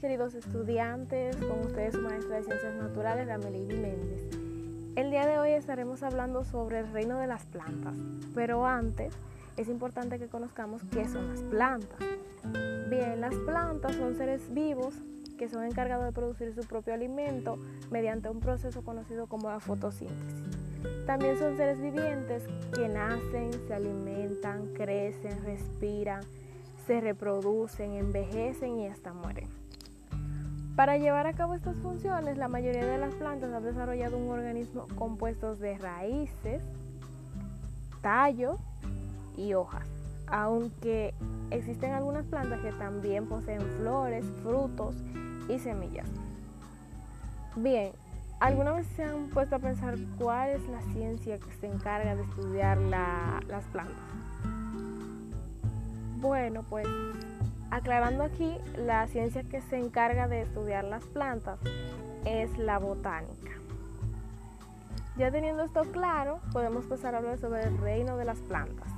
amigos estudiantes, con ustedes su maestra de Ciencias Naturales, Ramelady Méndez. El día de hoy estaremos hablando sobre el reino de las plantas, pero antes es importante que conozcamos qué son las plantas. Bien, las plantas son seres vivos que son encargados de producir su propio alimento mediante un proceso conocido como la fotosíntesis. También son seres vivientes que nacen, se alimentan, crecen, respiran, se reproducen, envejecen y hasta mueren. Para llevar a cabo estas funciones, la mayoría de las plantas han desarrollado un organismo compuesto de raíces, tallos y hojas, aunque existen algunas plantas que también poseen flores, frutos y semillas. Bien, ¿alguna vez se han puesto a pensar cuál es la ciencia que se encarga de estudiar las plantas? Bueno, pues aclarando aquí, la ciencia que se encarga de estudiar las plantas es la botánica. Ya teniendo esto claro, podemos pasar a hablar sobre el reino de las plantas.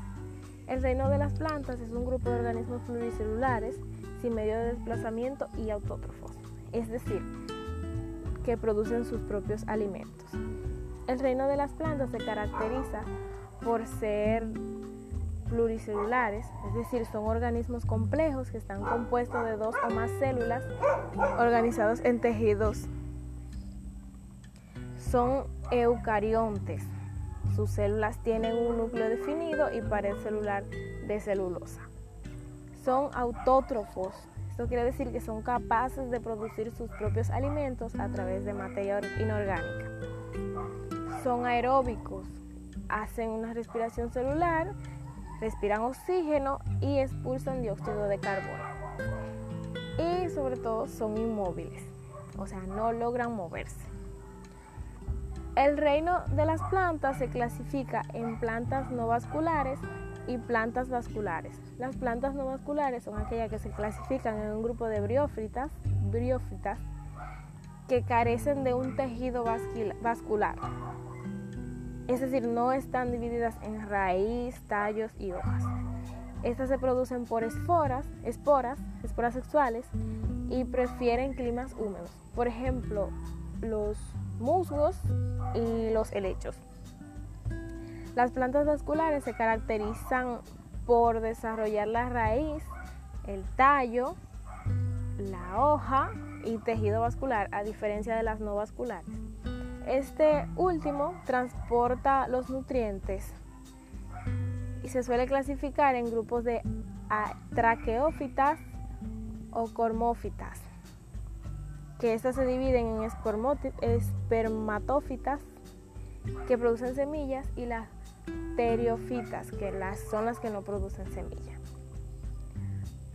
El reino de las plantas es un grupo de organismos pluricelulares sin medio de desplazamiento y autótrofos, es decir, que producen sus propios alimentos. El reino de las plantas se caracteriza por ser pluricelulares, es decir, son organismos complejos que están compuestos de dos o más células organizados en tejidos. Son eucariontes. Sus células tienen un núcleo definido y pared celular de celulosa. Son autótrofos. Esto quiere decir que son capaces de producir sus propios alimentos a través de materia inorgánica. Son aeróbicos. Hacen una respiración celular respiran oxígeno y expulsan dióxido de carbono. Y sobre todo son inmóviles, o sea, no logran moverse. El reino de las plantas se clasifica en plantas no vasculares y plantas vasculares. Las plantas no vasculares son aquellas que se clasifican en un grupo de briófitas, briófitas que carecen de un tejido vascular es decir, no están divididas en raíz, tallos y hojas. Estas se producen por esporas, esporas, esporas sexuales y prefieren climas húmedos. Por ejemplo, los musgos y los helechos. Las plantas vasculares se caracterizan por desarrollar la raíz, el tallo, la hoja y tejido vascular, a diferencia de las no vasculares. Este último transporta los nutrientes y se suele clasificar en grupos de traqueófitas o cormófitas, que estas se dividen en espermatófitas que producen semillas y las teriófitas, que las, son las que no producen semillas.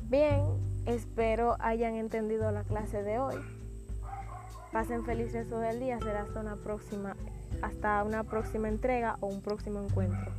Bien, espero hayan entendido la clase de hoy. Pasen feliz resto del día. Será hasta una próxima, hasta una próxima entrega o un próximo encuentro.